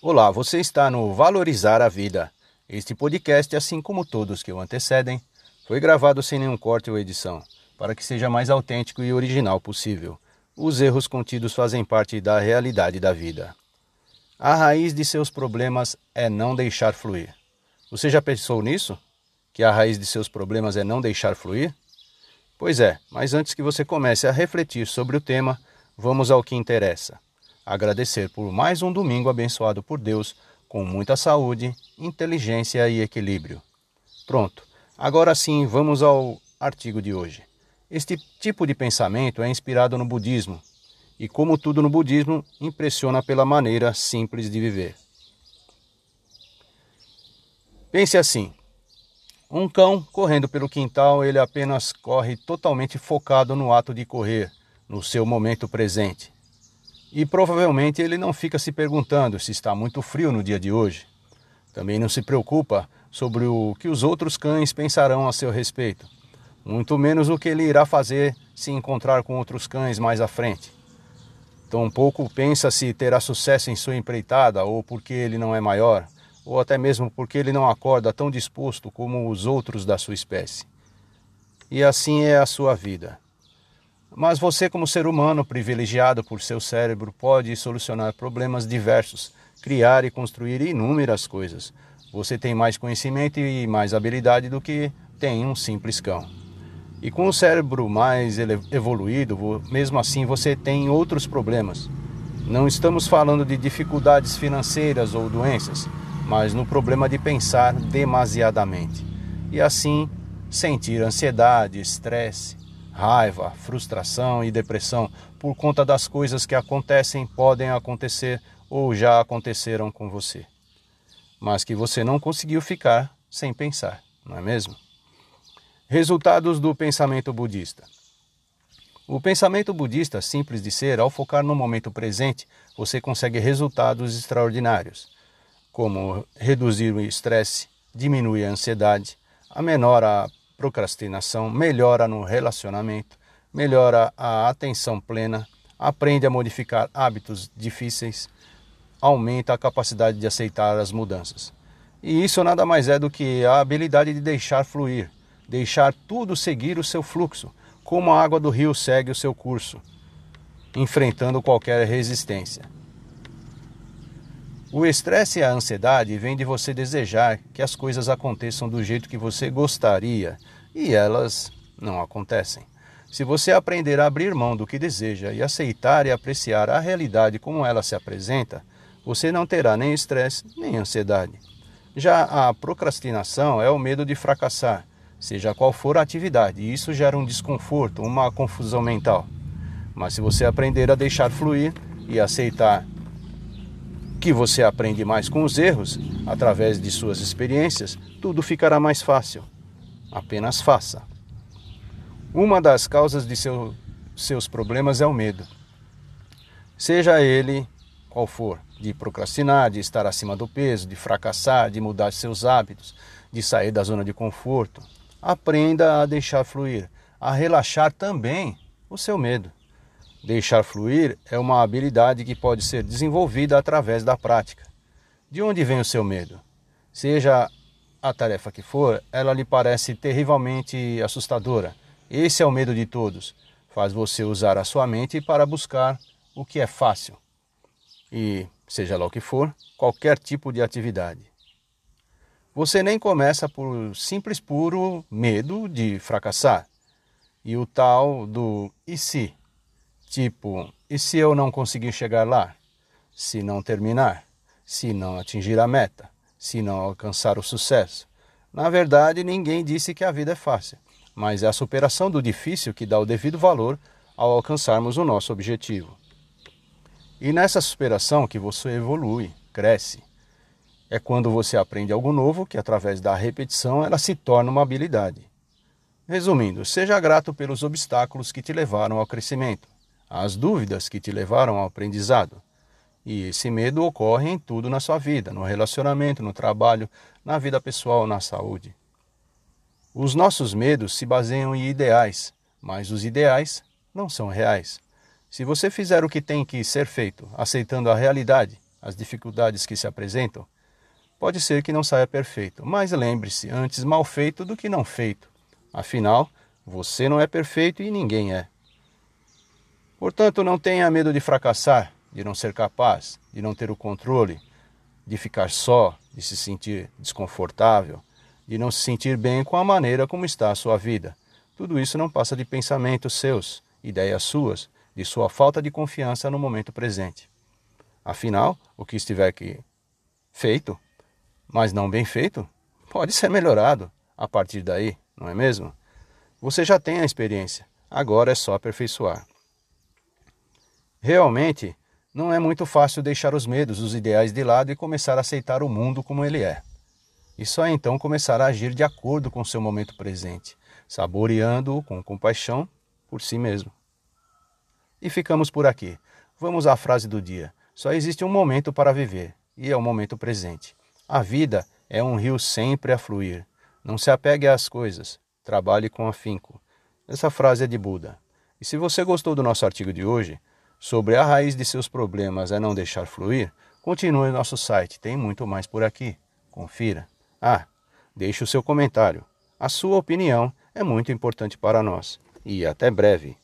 Olá, você está no Valorizar a Vida. Este podcast, assim como todos que o antecedem, foi gravado sem nenhum corte ou edição, para que seja mais autêntico e original possível. Os erros contidos fazem parte da realidade da vida. A raiz de seus problemas é não deixar fluir. Você já pensou nisso? Que a raiz de seus problemas é não deixar fluir? Pois é, mas antes que você comece a refletir sobre o tema, vamos ao que interessa. Agradecer por mais um domingo abençoado por Deus, com muita saúde, inteligência e equilíbrio. Pronto, agora sim vamos ao artigo de hoje. Este tipo de pensamento é inspirado no budismo e, como tudo no budismo, impressiona pela maneira simples de viver. Pense assim: um cão correndo pelo quintal, ele apenas corre totalmente focado no ato de correr, no seu momento presente. E provavelmente ele não fica se perguntando se está muito frio no dia de hoje. Também não se preocupa sobre o que os outros cães pensarão a seu respeito, muito menos o que ele irá fazer se encontrar com outros cães mais à frente. Tampouco pensa se terá sucesso em sua empreitada ou porque ele não é maior ou até mesmo porque ele não acorda tão disposto como os outros da sua espécie. E assim é a sua vida. Mas você, como ser humano privilegiado por seu cérebro, pode solucionar problemas diversos, criar e construir inúmeras coisas. Você tem mais conhecimento e mais habilidade do que tem um simples cão. E com o cérebro mais evoluído, mesmo assim você tem outros problemas. Não estamos falando de dificuldades financeiras ou doenças mas no problema de pensar demasiadamente e assim sentir ansiedade, estresse, raiva, frustração e depressão por conta das coisas que acontecem, podem acontecer ou já aconteceram com você, mas que você não conseguiu ficar sem pensar, não é mesmo? Resultados do pensamento budista. O pensamento budista simples de ser, ao focar no momento presente, você consegue resultados extraordinários como reduzir o estresse, diminuir a ansiedade, amenora a procrastinação, melhora no relacionamento, melhora a atenção plena, aprende a modificar hábitos difíceis, aumenta a capacidade de aceitar as mudanças. E isso nada mais é do que a habilidade de deixar fluir, deixar tudo seguir o seu fluxo, como a água do rio segue o seu curso, enfrentando qualquer resistência. O estresse e a ansiedade vêm de você desejar que as coisas aconteçam do jeito que você gostaria e elas não acontecem. Se você aprender a abrir mão do que deseja e aceitar e apreciar a realidade como ela se apresenta, você não terá nem estresse nem ansiedade. Já a procrastinação é o medo de fracassar, seja qual for a atividade, e isso gera um desconforto, uma confusão mental. Mas se você aprender a deixar fluir e aceitar que você aprende mais com os erros, através de suas experiências, tudo ficará mais fácil. Apenas faça. Uma das causas de seu, seus problemas é o medo. Seja ele qual for, de procrastinar, de estar acima do peso, de fracassar, de mudar seus hábitos, de sair da zona de conforto. Aprenda a deixar fluir, a relaxar também o seu medo. Deixar fluir é uma habilidade que pode ser desenvolvida através da prática. De onde vem o seu medo? Seja a tarefa que for, ela lhe parece terrivelmente assustadora. Esse é o medo de todos. Faz você usar a sua mente para buscar o que é fácil. E, seja lá o que for, qualquer tipo de atividade. Você nem começa por simples puro medo de fracassar. E o tal do e se? Tipo, e se eu não conseguir chegar lá? Se não terminar? Se não atingir a meta? Se não alcançar o sucesso? Na verdade, ninguém disse que a vida é fácil, mas é a superação do difícil que dá o devido valor ao alcançarmos o nosso objetivo. E nessa superação que você evolui, cresce. É quando você aprende algo novo que, através da repetição, ela se torna uma habilidade. Resumindo, seja grato pelos obstáculos que te levaram ao crescimento as dúvidas que te levaram ao aprendizado. E esse medo ocorre em tudo na sua vida, no relacionamento, no trabalho, na vida pessoal, na saúde. Os nossos medos se baseiam em ideais, mas os ideais não são reais. Se você fizer o que tem que ser feito, aceitando a realidade, as dificuldades que se apresentam, pode ser que não saia perfeito, mas lembre-se, antes mal feito do que não feito. Afinal, você não é perfeito e ninguém é. Portanto, não tenha medo de fracassar, de não ser capaz, de não ter o controle, de ficar só, de se sentir desconfortável, de não se sentir bem com a maneira como está a sua vida. Tudo isso não passa de pensamentos seus, ideias suas, de sua falta de confiança no momento presente. Afinal, o que estiver aqui feito, mas não bem feito, pode ser melhorado a partir daí, não é mesmo? Você já tem a experiência, agora é só aperfeiçoar. Realmente, não é muito fácil deixar os medos, os ideais de lado e começar a aceitar o mundo como ele é. E só então começar a agir de acordo com o seu momento presente, saboreando-o com compaixão por si mesmo. E ficamos por aqui. Vamos à frase do dia. Só existe um momento para viver, e é o momento presente. A vida é um rio sempre a fluir. Não se apegue às coisas, trabalhe com afinco. Essa frase é de Buda. E se você gostou do nosso artigo de hoje, sobre a raiz de seus problemas é não deixar fluir, continue no nosso site, tem muito mais por aqui. Confira. Ah, deixe o seu comentário. A sua opinião é muito importante para nós. E até breve.